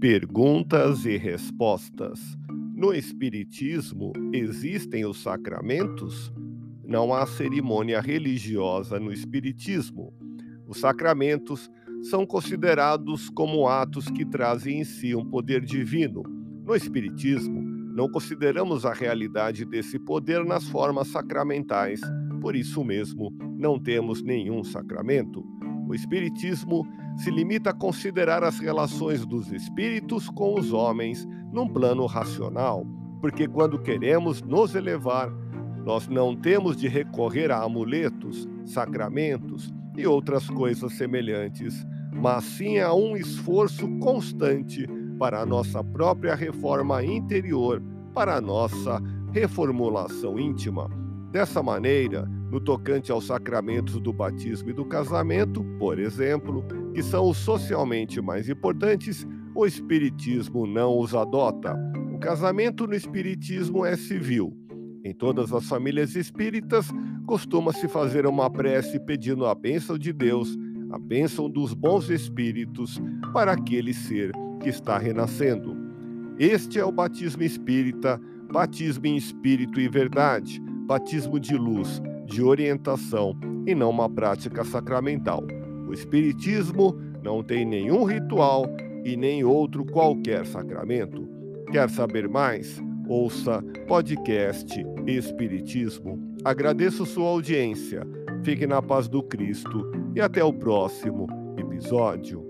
Perguntas e respostas. No Espiritismo existem os sacramentos? Não há cerimônia religiosa no Espiritismo. Os sacramentos são considerados como atos que trazem em si um poder divino. No Espiritismo, não consideramos a realidade desse poder nas formas sacramentais, por isso mesmo não temos nenhum sacramento. O Espiritismo se limita a considerar as relações dos espíritos com os homens num plano racional, porque quando queremos nos elevar, nós não temos de recorrer a amuletos, sacramentos e outras coisas semelhantes, mas sim a um esforço constante para a nossa própria reforma interior, para a nossa reformulação íntima. Dessa maneira, no tocante aos sacramentos do batismo e do casamento, por exemplo, que são os socialmente mais importantes, o Espiritismo não os adota. O casamento no Espiritismo é civil. Em todas as famílias espíritas, costuma-se fazer uma prece pedindo a bênção de Deus, a bênção dos bons espíritos para aquele ser que está renascendo. Este é o batismo espírita, batismo em espírito e verdade, batismo de luz, de orientação e não uma prática sacramental. O Espiritismo não tem nenhum ritual e nem outro qualquer sacramento. Quer saber mais? Ouça podcast Espiritismo. Agradeço sua audiência. Fique na paz do Cristo e até o próximo episódio.